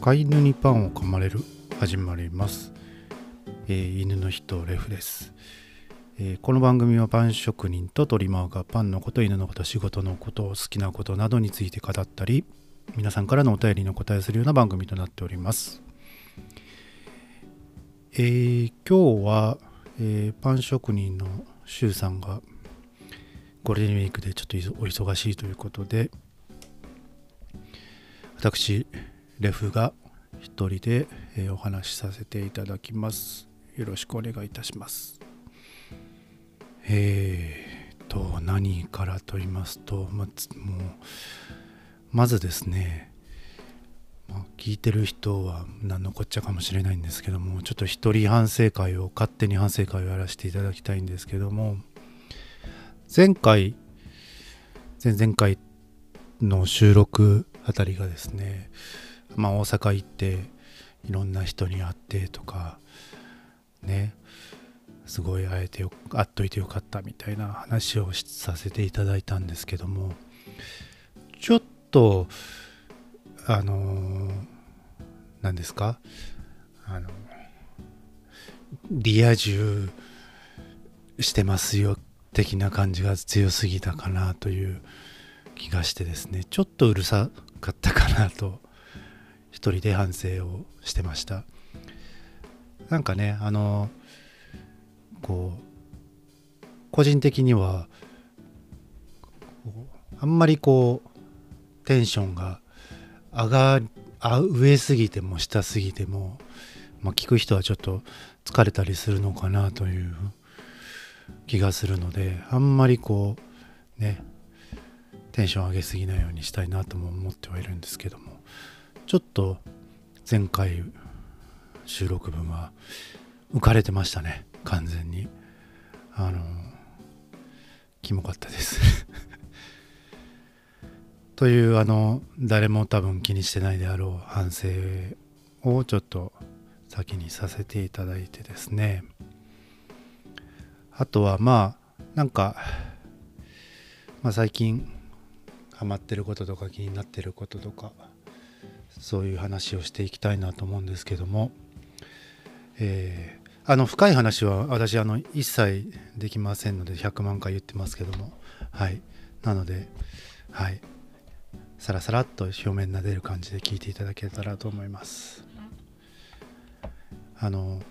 飼い犬にパンを噛まれる始まります、えー犬の人レフです、えーこの番組はパン職人とトリマーがパンのこと犬のこと仕事のこと好きなことなどについて語ったり皆さんからのお便りにお答えするような番組となっております。えー今日は、えーパン職人のシュウさんがゴールデンウィークでちょっとお忙しいということで私レフが一人で、えお話しさせていただきます。よろしくお願いいたします。えーと何からと言いますとまつもうまずですねまあ聞いてる人は何のこっちゃかもしれないんですけどもちょっと一人反省会を勝手に反省会をやらせていただきたいんですけども前回前々回の収録あたりがですねまあ大阪行っていろんな人に会ってとかね。すごい会えてよ会っといてよかったみたいな話をさせていただいたんですけどもちょっとあの何ですか？あのリア充してますよ的な感じが強すぎたかなという気がしてですねちょっとうるさかったかなと一人で反省をしてました。なんかねあのこう個人的にはあんまりこうテンションが上が上すぎても下すぎても、まあ、聞く人はちょっと疲れたりするのかなという気がするのであんまりこうねテンション上げすぎないようにしたいなとも思ってはいるんですけども。ちょっと前回収録分は浮かれてましたね。完全に。あのキモかったです。というあの誰も多分気にしてないであろう反省をちょっと先にさせていただいてですね。あとはまあなんか、まあ、最近ハマってることとか気になってることとかそういう話をしていきたいなと思うんですけども、えーあの深い話は私あの一切できませんので100万回言ってますけどもはい。なのではい。さらさらっと表面なでる感じで聞いていただけたらと思います。あの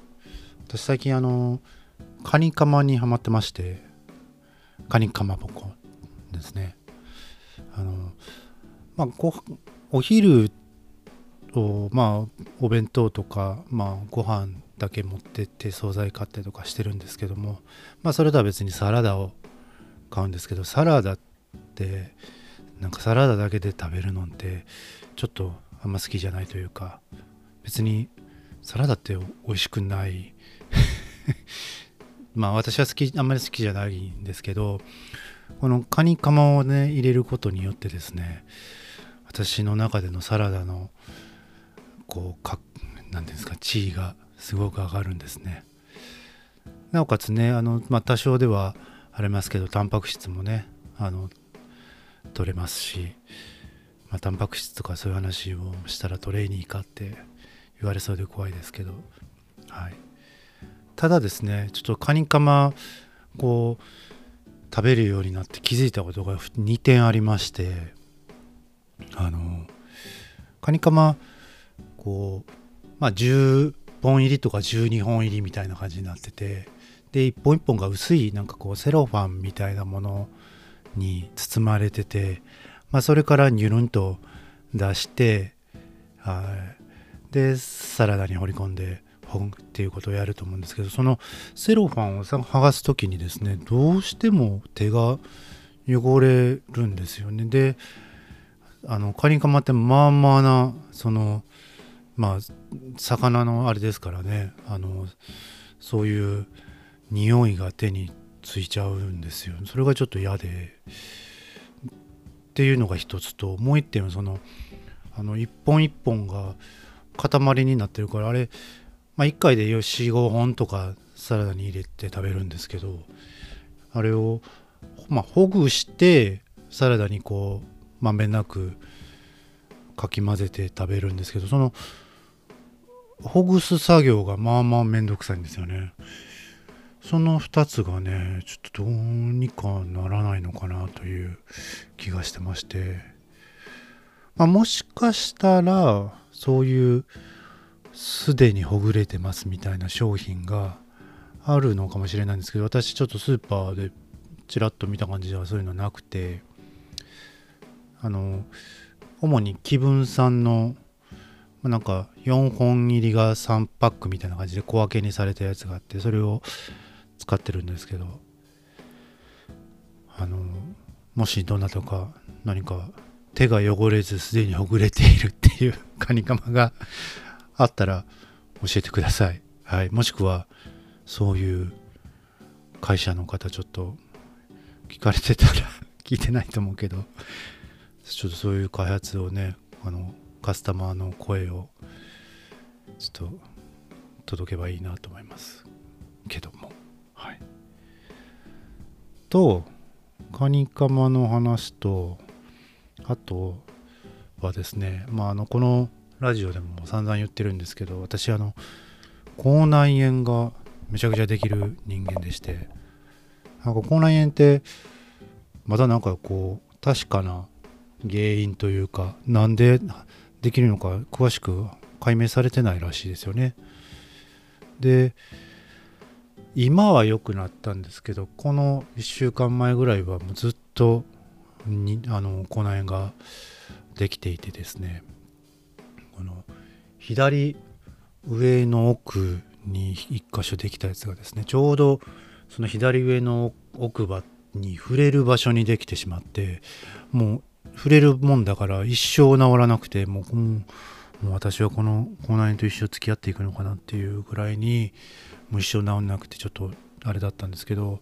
私最近あのカニカマにハマってましてカニかまぼこですね。あのまあお昼をまあお弁当とかまあご飯だけ持ってって惣菜買ってとかしてるんですけどもまあそれとは別にサラダを買うんですけどサラダってなんかサラダだけで食べるのってちょっとあんま好きじゃないというか別にサラダって美味しくない。まあ私は好きあんまり好きじゃないんですけどこのカニカマをね入れることによってですね私の中でのサラダのこうかなんていうんですか地位がすごく上がるんですね。なおかつねあの、まあ、多少ではありますけどタンパク質もねあの取れますし、まあ、タンパク質とかそういう話をしたらトレーニーかって言われそうで怖いですけど、はい、ただですねちょっとカニカマこう食べるようになって気づいたことが2点ありましてあのカニカマこうまあ10本入りとか12本入りみたいな感じになっててで一本一本が薄いなんかこうセロファンみたいなものに包まれてて、まあ、それからニュルンと出してはい。でサラダに放り込んでほんっていうことをやると思うんですけどそのセロファンを剥がす時にですねどうしても手が汚れるんですよね。であのカニカマってまあまあなそのまあ魚のあれですからね。あのそういう匂いが手についちゃうんですよ。それがちょっと嫌で。っていうのが一つともう一点はそのあの一本一本が塊になってるからあれ、まあ、1回で45本とかサラダに入れて食べるんですけどあれをまあほぐしてサラダにこうまんべんなくかき混ぜて食べるんですけどそのほぐす作業がまあまあめんどくさいんですよね。その2つがねちょっとどうにかならないのかなという気がしてまして。まあもしかしたらそういうすでにほぐれてますみたいな商品があるのかもしれないんですけど私ちょっとスーパーでちらっと見た感じではそういうのなくて。あの主に気分産のまなんか4本入りが3パックみたいな感じで小分けにされたやつがあってそれを使ってるんですけどあのもしどなたか何か手が汚れずすでにほぐれているっていうカニカマがあったら教えてください。はい、もしくはそういう会社の方ちょっと聞かれてたら聞いてないと思うけどちょっとそういう開発をねあのカスタマーの声をちょっと届けばいいなと思いますけども。はい。とカニカマの話とあとはですねまああのこのラジオでも散々言ってるんですけど私あの口内炎がめちゃくちゃできる人間でしてなんか口内炎ってまだなんかこう確かな原因というかなんでできるのか詳しく解明されてないらしいですよね。で今は良くなったんですけどこの1週間前ぐらいはもうずっとにあの口内炎ができていてですね。この左上の奥に1箇所できたやつがですねちょうどその左上の奥歯に触れる場所にできてしまってもう触れるもんだから一生治らなくてもうもう私はこの口内炎と一生付き合っていくのかなっていうぐらいにもう一生治んなくてちょっとあれだったんですけど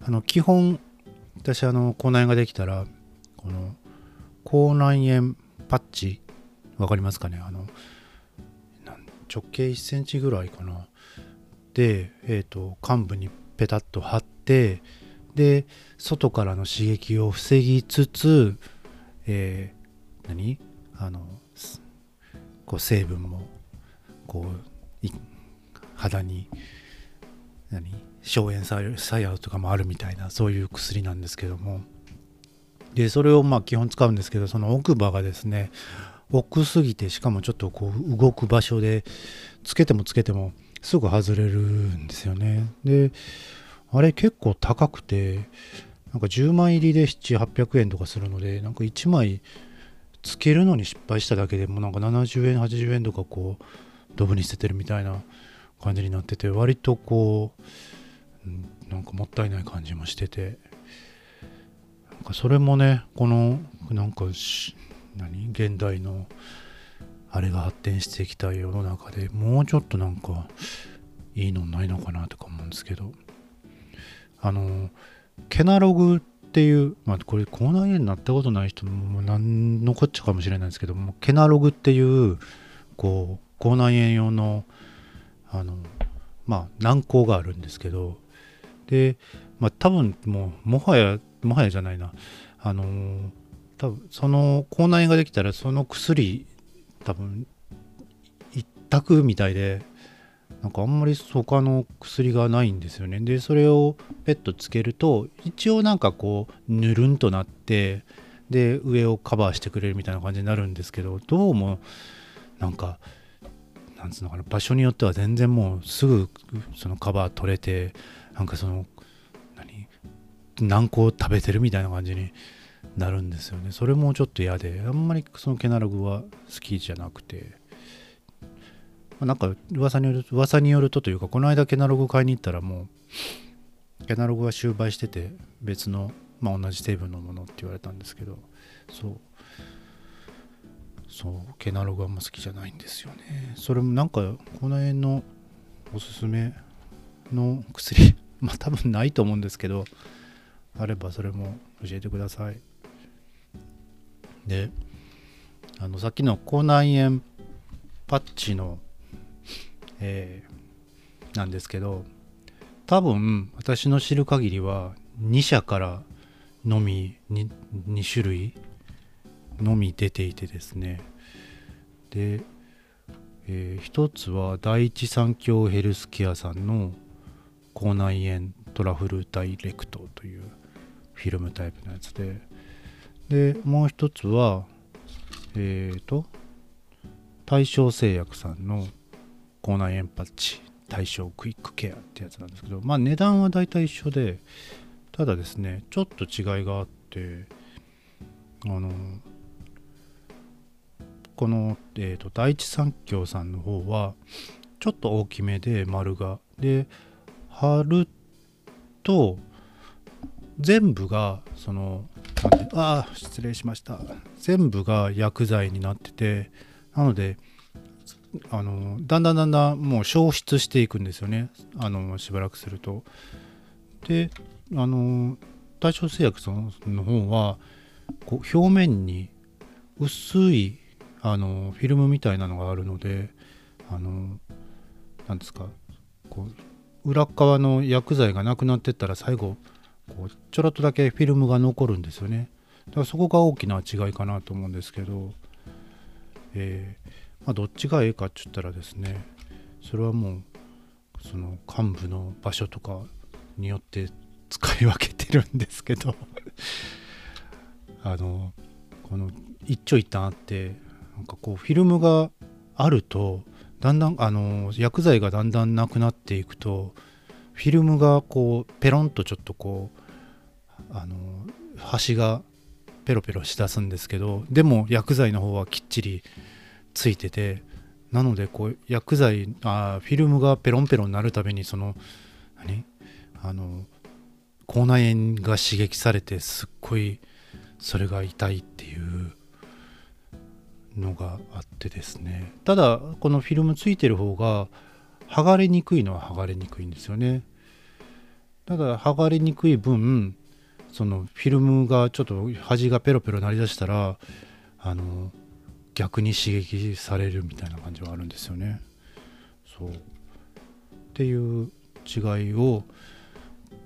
あの基本私あの口内炎ができたらこの口内炎パッチわかりますかね？あの直径1センチぐらいかな？で、えーと、幹部にペタッと貼ってで外からの刺激を防ぎつつ、えー、何？あのこう成分もこう肌に何？消炎作用とかもあるみたいなそういう薬なんですけども。でそれをまあ基本使うんですけどその奥歯がですね奥すぎてしかもちょっとこう動く場所でつけてもつけてもすぐ外れるんですよね。であれ結構高くてなんか10枚入りで7800円とかするのでなんか1枚つけるのに失敗しただけでもなんか70円80円とかこうドブに捨ててるみたいな感じになってて割とこうなんかもったいない感じもしててなんかそれもねこのなんか何現代のあれが発展してきた世の中でもうちょっとなんかいいのないのかなとか思うんですけどあのケナログっていうまあこれ口内炎になったことない人も何のこっちゃかもしれないですけどもケナログっていうこう口内炎用のあのまあ軟膏があるんですけどでまあ多分もうもはやもはやじゃないな。あの多分その口内炎ができたらその薬多分一択みたいでなんかあんまり他の薬がないんですよね。でそれをペットつけると一応なんかこうぬるんとなってで上をカバーしてくれるみたいな感じになるんですけどどうもなんかなんつうのかな場所によっては全然もうすぐそのカバー取れてなんかその何軟膏食べてるみたいな感じになるんですよね。それもちょっと嫌であんまりそのケナログは好きじゃなくて、なんか噂によると噂によるとというかこの間ケナログ買いに行ったらもうケナログは終売してて別の、まあ、同じ成分のものって言われたんですけどそう。そうケナログはあんま好きじゃないんですよね。それもなんかこの辺のおすすめの薬 まあ多分ないと思うんですけどあればそれも教えてください。であのさっきの口内炎パッチの、えー、なんですけど多分私の知る限りは2社からのみ 2, 2種類のみ出ていてですね。で、えー、一つは第一三共ヘルスケアさんの口内炎トラフルダイレクトというフィルムタイプのやつででもう一つはえっ、ー、と大正製薬さんの口内炎パッチ対象クイックケアってやつなんですけどまあ値段は大体一緒でただですねちょっと違いがあってあのこの、えーと、第一三共さんの方はちょっと大きめで丸が。で貼ると全部がそのああ失礼しました。全部が薬剤になっててなのであのだんだんだんだんもう消失していくんですよね。あのしばらくすると。であの大正製薬さんの方はこう表面に薄いあのフィルムみたいなのがあるのであの何ですかこう裏側の薬剤がなくなってったら最後こうちょろっとだけフィルムが残るんですよね。だからそこが大きな違いかなと思うんですけど、えー、まあ、どっちがええかって言ったらですねそれはもうその幹部の場所とかによって使い分けてるんですけど あのこの一長一短あってなんかこうフィルムがあるとだんだんあの薬剤がだんだんなくなっていくとフィルムがこうペロンとちょっとこうあの端がペロペロしだすんですけどでも薬剤の方はきっちりついててなのでこう薬剤あフィルムがペロンペロンになるたびにその何？あの口内炎が刺激されてすっごいそれが痛いっていうのがあってですね。ただこのフィルムついてる方が剥がれにくいのは剥がれにくいんですよね。ただ剥がれにくい分そのフィルムがちょっと端がペロペロ鳴り出したらあの逆に刺激されるみたいな感じはあるんですよね。そう。っていう違いを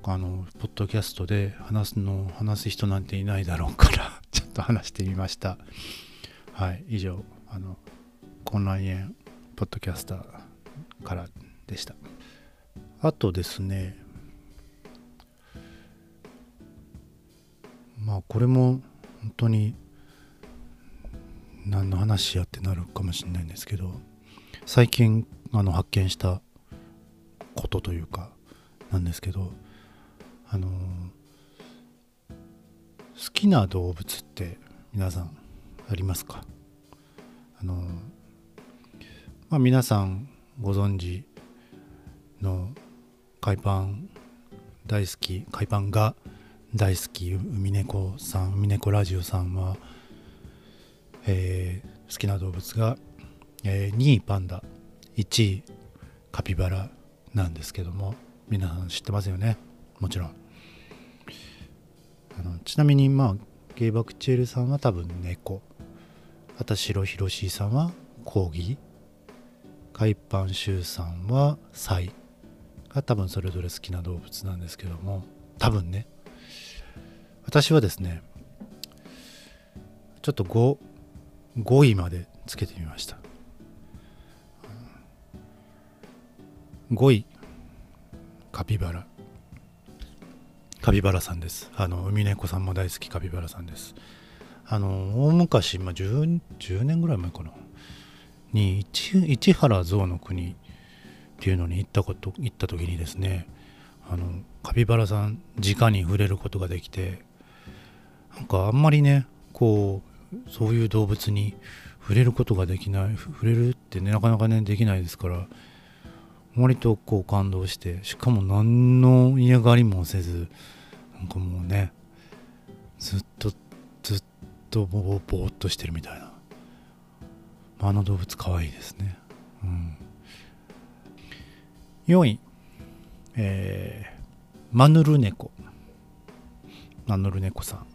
あのポッドキャストで話すの話す人なんていないだろうから ちょっと話してみました。はい以上あの混乱炎ポッドキャスターからでした。あとですねまあこれも本当に何の話やってなるかもしれないんですけど最近あの発見したことというかなんですけどあの好きな動物って皆さんありますか？あのまあ皆さんご存知の海パン大好き海パンが大好き海猫さん海猫ラジオさんは、えー、好きな動物が、えー、2位パンダ1位カピバラなんですけども皆さん知ってますよね？もちろん。あのちなみにまあゲイバクチェルさんは多分猫。あと白ひろしさんはコーギー。海パンシュウさんはサイ。が多分それぞれ好きな動物なんですけども多分ね。私はですねちょっと 5, 5位までつけてみました5位カピバラカピバラさんです。あの、海猫さんも大好きカピバラさんです。あの、大昔、まあ10、10年ぐらい前かな、に市、市原象の国っていうのに行ったこと、行った時にですね、あの、カピバラさん、直に触れることができて、なんかあんまりね、こう、そういう動物に触れることができない、触れるってね、なかなかね、できないですから、割とこう感動してしかも何の嫌がりもせずなんかもうねずっとずっとぼーぼーっとしてるみたいな。あの動物かわいいですね。うん。4位えー、マヌルネコ。マヌルネコさん。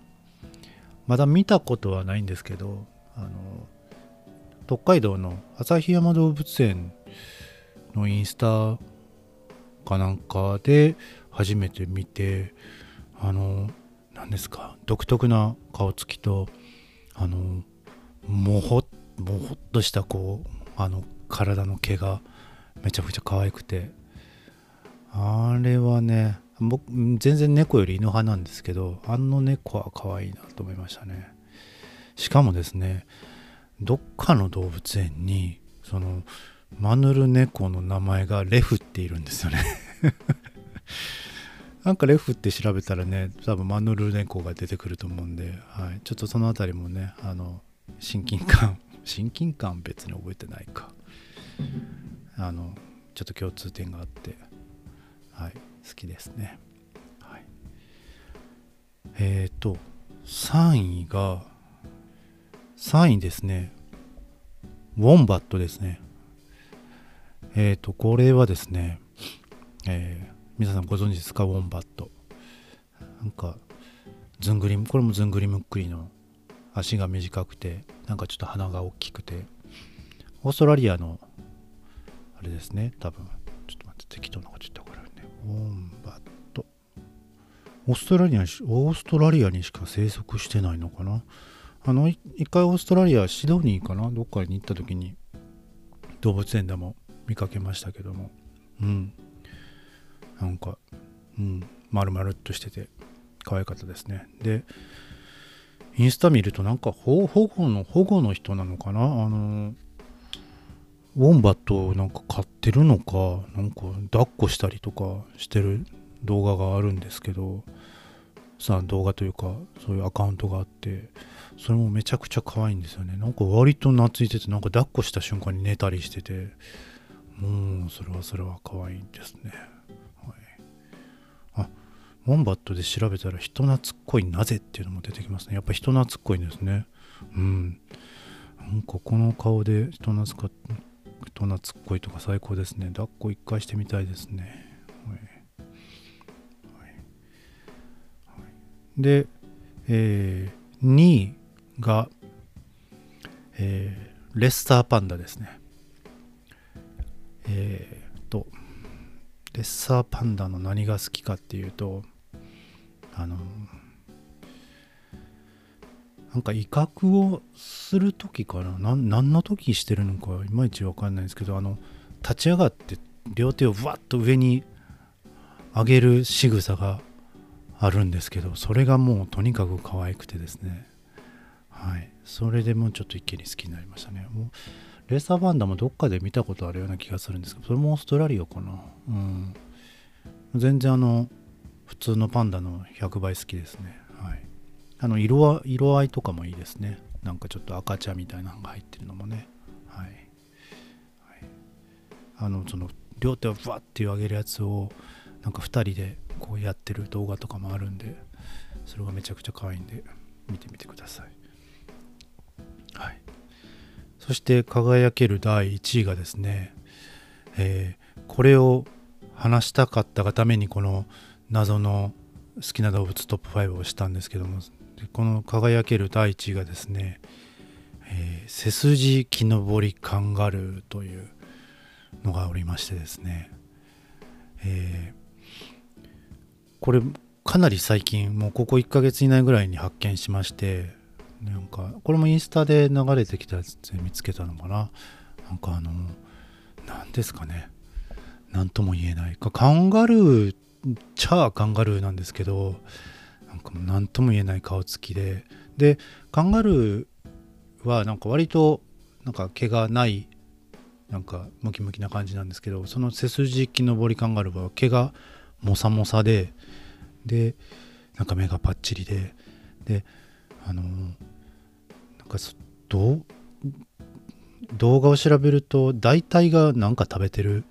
まだ見たことはないんですけどあの北海道の旭山動物園のインスタかなんかで初めて見てあの何ですか独特な顔つきとあのもほもほっとしたこうあの体の毛がめちゃくちゃ可愛くてあれはね僕全然猫より犬派なんですけどあの猫は可愛いなと思いましたね。しかもですねどっかの動物園にそのマヌルネコの名前がレフっているんですよね。なんかレフって調べたらね多分マヌルネコが出てくると思うんで、はい、ちょっとその辺りもねあの親近感 親近感別に覚えてないか。あのちょっと共通点があってはい。好きですね。はい。えっ、ー、と3位が3位ですね。ウォンバットですね。えっ、ー、とこれはですねえー、皆さんご存知ですか？ウォンバット。なんかずんぐりこれもずんぐりむっくりの足が短くてなんかちょっと鼻が大きくてオーストラリアのあれですね多分。ちょっと待って適当なこと言ったウォンバット。オーストラリアにオーストラリアにしか生息してないのかな？あの一回オーストラリアシドニーかな？どっかに行った時に動物園でも見かけましたけども。うん。なんかうん。丸々っとしてて可愛かったですね。でインスタ見るとなんか保護の保護の人なのかな？あのウォンバットをなんか飼ってるのかなんか抱っこしたりとかしてる動画があるんですけどさあ動画というかそういうアカウントがあってそれもめちゃくちゃ可愛いんですよねなんか割と懐いててなんか抱っこした瞬間に寝たりしててもうそれはそれは可愛いんですねはい、あウォンバットで調べたら人懐っこいなぜっていうのも出てきますね。やっぱ人懐っこいんですね。うん。なんかこの顔で人懐か人懐っこいとか最高ですね。抱っこ一回してみたいですね。はいはい、で、えー、2位が、えー、レッサーパンダですね。えー、と、レッサーパンダの何が好きかっていうと、あのなんか威嚇をする時かな？何の時してるのかいまいち分かんないですけどあの立ち上がって両手をぶわっと上に上げる仕草があるんですけどそれがもうとにかく可愛くてですね。はい。それでもうちょっと一気に好きになりましたね。もうレーサーバンダもどっかで見たことあるような気がするんですけどそれもオーストラリアかな？うん。全然あの普通のパンダの100倍好きですね。はい。あの色、色合いとかもいいですね。なんかちょっと赤茶みたいなのが入ってるのもね。はい。はい、あの、その、両手をふわって上げるやつを、なんか2人でこうやってる動画とかもあるんで、それがめちゃくちゃ可愛いんで、見てみてください。はい。そして輝ける第1位がですね、えー、これを話したかったがためにこの謎の好きな動物トップ5をしたんですけどもこの輝ける第一がですね、えー、背筋木登りカンガルーというのがおりましてですね、えー、これかなり最近もうここ1ヶ月以内ぐらいに発見しましてなんかこれもインスタで流れてきたやつで見つけたのかな？なんかあの何ですかね？何とも言えない。かカンガルーチャーカンガルーなんですけどなんかもう何とも言えない顔つきで。でカンガルーはなんか割となんか毛がないなんかムキムキな感じなんですけどその背筋木登りカンガルーは毛がモサモサででなんか目がパッチリでであのなんかど動画を調べると大体がなんか食べてる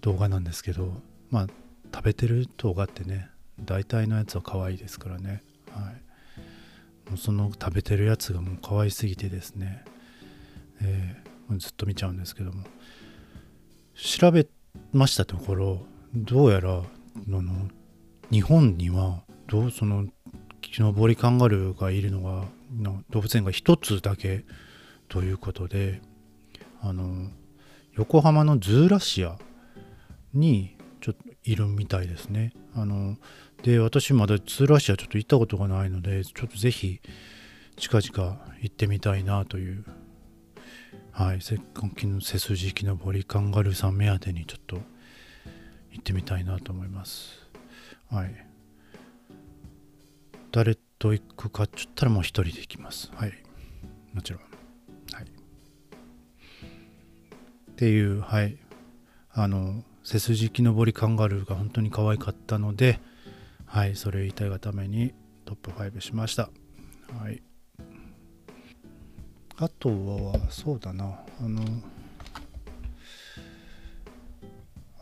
動画なんですけどまあ食べてる動画ってね大体のやつは可愛いですからね。はい。もうその食べてるやつがもう可愛すぎてですね、えー、ずっと見ちゃうんですけども。調べましたところどうやらのの日本にはどうその木登りカンガルーがいるのがの動物園が一つだけということであの横浜のズーラシアにいるみたいですね。あので私まだツーラシアちょっと行ったことがないのでちょっとぜひ近々行ってみたいなというはいせっかくの背筋木登りカンガルーさん目当てにちょっと行ってみたいなと思います。はい。誰と行くかっちゅったらもう一人で行きます。はい。もちろん。はい。っていうはい。あの背筋木登りカンガルーが本当に可愛かったのではいそれを言いたいがためにトップ5しました。はい。あとはそうだな。あの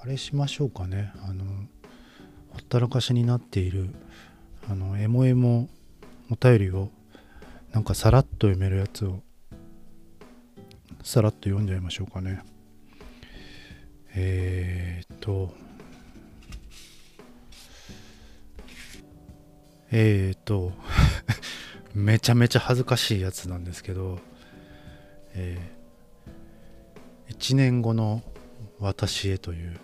あれしましょうかね。あのほったらかしになっているあのエモエモお便りをなんかさらっと読めるやつをさらっと読んじゃいましょうかね。えー、っと。えー、っと。めちゃめちゃ恥ずかしいやつなんですけどえー、1年後の私へという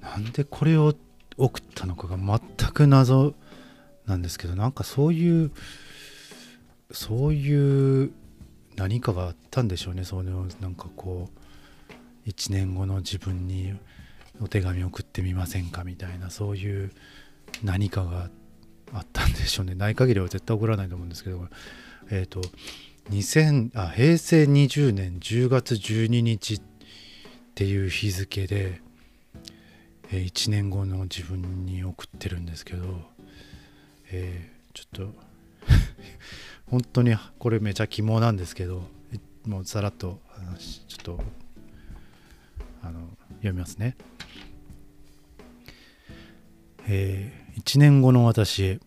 なんでこれを送ったのかが全く謎なんですけどなんかそういうそういう何かがあったんでしょうねそのなんかこう1年後の自分にお手紙送ってみませんかみたいなそういう何かがあったんでしょうね。ない限りは絶対送らないと思うんですけど。えっ、ー、と2000あ平成20年10月12日っていう日付で、えー、1年後の自分に送ってるんですけど、えー、ちょっと 本当にこれめちゃ肝なんですけど。もうさらっとちょっとあの読みますね。えー、1年後の私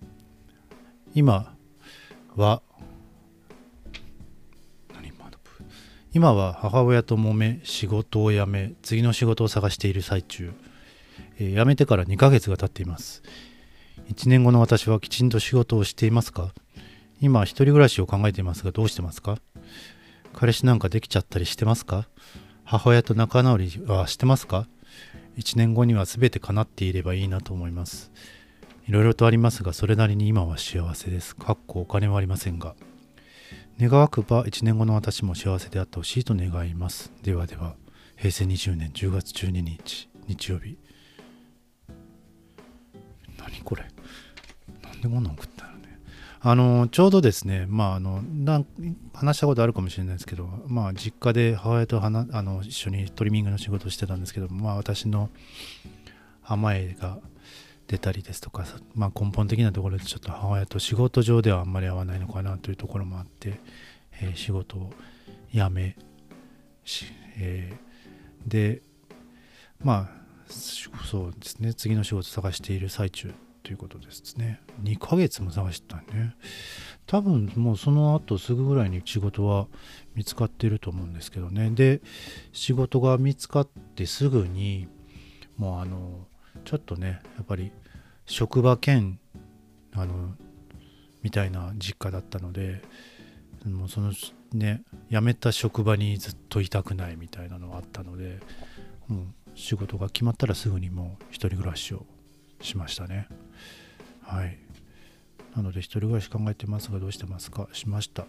今は今は母親と揉め仕事を辞め次の仕事を探している最中、えー、辞めてから2ヶ月が経っています。1年後の私はきちんと仕事をしていますか？今一人暮らしを考えていますがどうしてますか？彼氏なんかできちゃったりしてますか？母親と仲直りはしてますか？1年後には全て叶っていればいいなと思いますいろいろとありますがそれなりに今は幸せですかっこお金はありませんが願わくば1年後の私も幸せであってほしいと願います。ではでは、平成20年10月12日、日曜日。何これ？なんでこんな送ったの？あの、ちょうどですね、まあ、あの、話したことあるかもしれないですけど、まあ、実家で母親とあの一緒にトリミングの仕事をしてたんですけど、まあ、私の甘えが出たりですとか、まあ、根本的なところでちょっと母親と仕事上ではあんまり合わないのかなというところもあって、えー、仕事を辞め、えー、でまあそうですね次の仕事探している最中ということですね。2ヶ月も探してたんね多分もうその後すぐぐらいに仕事は見つかってると思うんですけどね。で仕事が見つかってすぐにもうあのちょっとねやっぱり職場兼あのみたいな実家だったのでもうそのね辞めた職場にずっといたくないみたいなのがあったのでもう仕事が決まったらすぐにもう一人暮らしをしましたね。はい。なので一人暮らし考えてますがどうしてますか？しました。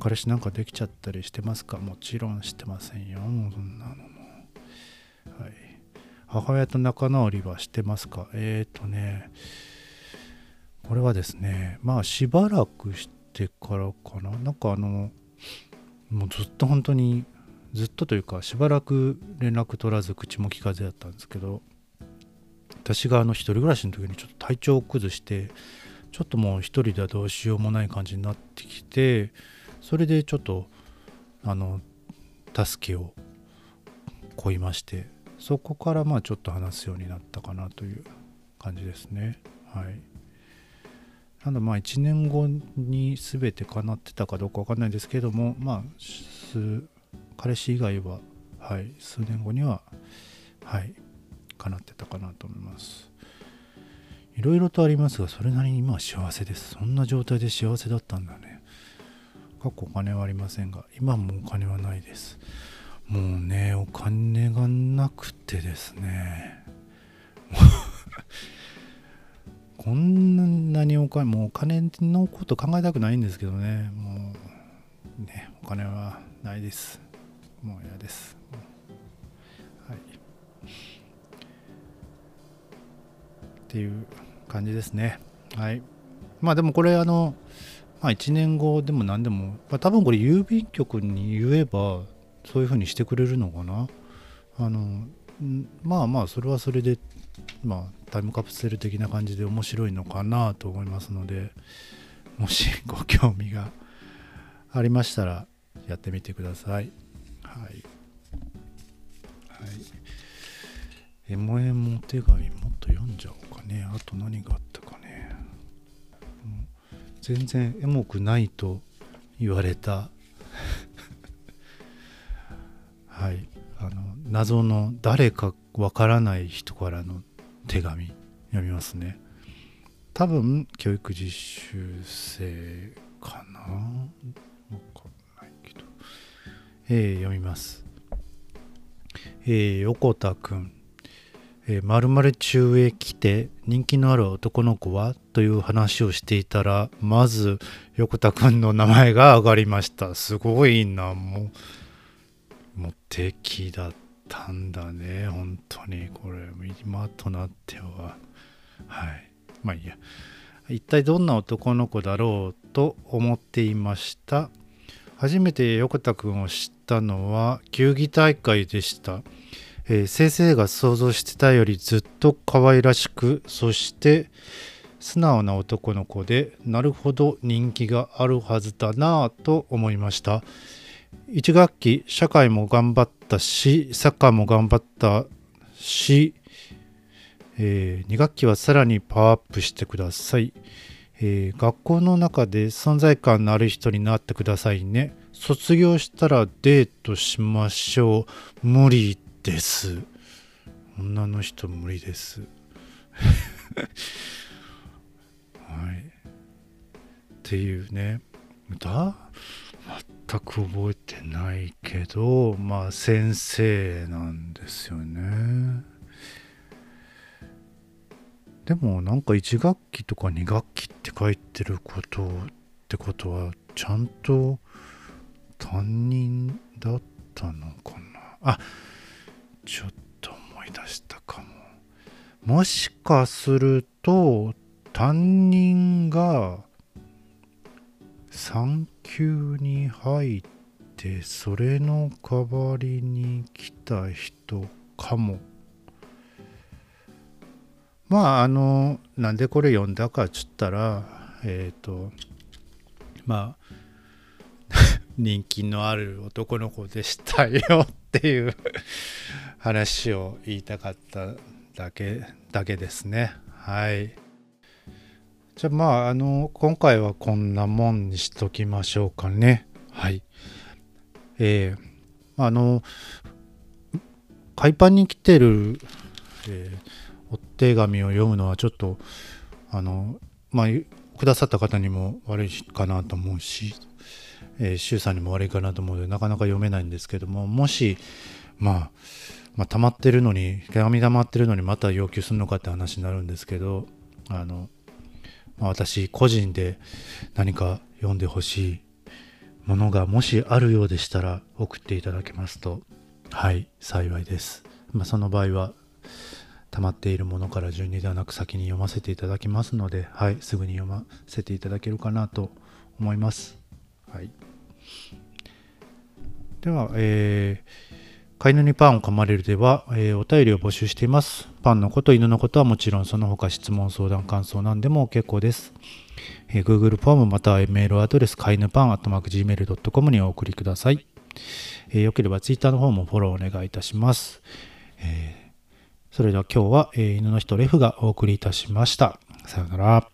彼氏なんかできちゃったりしてますか？もちろんしてませんよ。もうそんなのも。はい。母親と仲直りはしてますか？えっ、ー、とね、これはですね、まあしばらくしてからかな。なんかあの、もうずっと本当に、ずっとというか、しばらく連絡取らず口も聞かずやったんですけど、私があの一人暮らしの時にちょっと体調を崩して、ちょっともう一人ではどうしようもない感じになってきて、それでちょっと、あの、助けを請いまして、そこからまあちょっと話すようになったかなという感じですね。はい。なのでまあ1年後に全て叶ってたかどうかわかんないですけども、まあ、彼氏以外は、はい、数年後には、はい、叶ってたかなと思います。いろいろとありますが、それなりに今は幸せです。そんな状態で幸せだったんだね。過去お金はありませんが、今もお金はないです。もうねお金がなくてですね こんなにお金もうお金のこと考えたくないんですけどねもうねお金はないですもう嫌ですはいっていう感じですね。はい。まあでもこれあのまあ1年後でも何でも、まあ、多分これ郵便局に言えばそういうふうにしてくれるのかな。あのまあまあそれはそれでまあタイムカプセル的な感じで面白いのかなと思いますのでもしご興味がありましたらやってみてください。はい。はい。エモエモ手紙もっと読んじゃおうかね。あと何があったかね。全然エモくないと言われた。はい。あの謎の誰かわからない人からの手紙読みますね。多分教育実習生かな。わかんないけど。えー、読みます。えー、横田くん。えー、〇〇中へ来て人気のある男の子はという話をしていたらまず横田くんの名前が上がりました。すごいな。もうもう敵だったんだね。本当に。これ今となっては。はい。まあいいや。一体どんな男の子だろうと思っていました。初めて横田くんを知ったのは球技大会でした。えー、先生が想像してたよりずっと可愛らしくそして素直な男の子でなるほど人気があるはずだなぁと思いました。1学期社会も頑張ったしサッカーも頑張ったし、えー、2学期はさらにパワーアップしてください、えー、学校の中で存在感のある人になってくださいね。卒業したらデートしましょう。無理です。女の人無理です。はい。っていうね。だ？全く覚えてないけどまあ先生なんですよね。でもなんか1学期とか2学期って書いてることってことはちゃんと担任だったのかな？あちょっと思い出したかも。もしかすると担任が産休に入ってそれの代わりに来た人かも。まああのなんでこれ読んだかっつったらえっ、ー、とまあ 人気のある男の子でしたよっていう話を言いたかっただけだけですね。はい。じゃあまああの今回はこんなもんにしときましょうかね。はい。えー、あの海パンに来てる、えー、お手紙を読むのはちょっとあのまあくださった方にも悪いかなと思うし、えー、周さんにも悪いかなと思うのでなかなか読めないんですけどももしまあまあ、溜まってるのに手紙溜まってるのにまた要求するのかって話になるんですけどあの、まあ、私個人で何か読んでほしいものがもしあるようでしたら送っていただけますとはい幸いです、まあ、その場合は溜まっているものから順にではなく先に読ませていただきますのではいすぐに読ませていただけるかなと思います。はい。ではえー飼い犬にパンを噛まれるでは、えー、お便りを募集しています。パンのこと、犬のことはもちろんその他質問、相談、感想なんでも結構です。えー、Google フォームまたはメールアドレス、飼い犬パン、アットマーク Gmail.com にお送りください。えー、よければ Twitter の方もフォローお願いいたします。えー、それでは今日は、えー、犬の人レフがお送りいたしました。さようなら。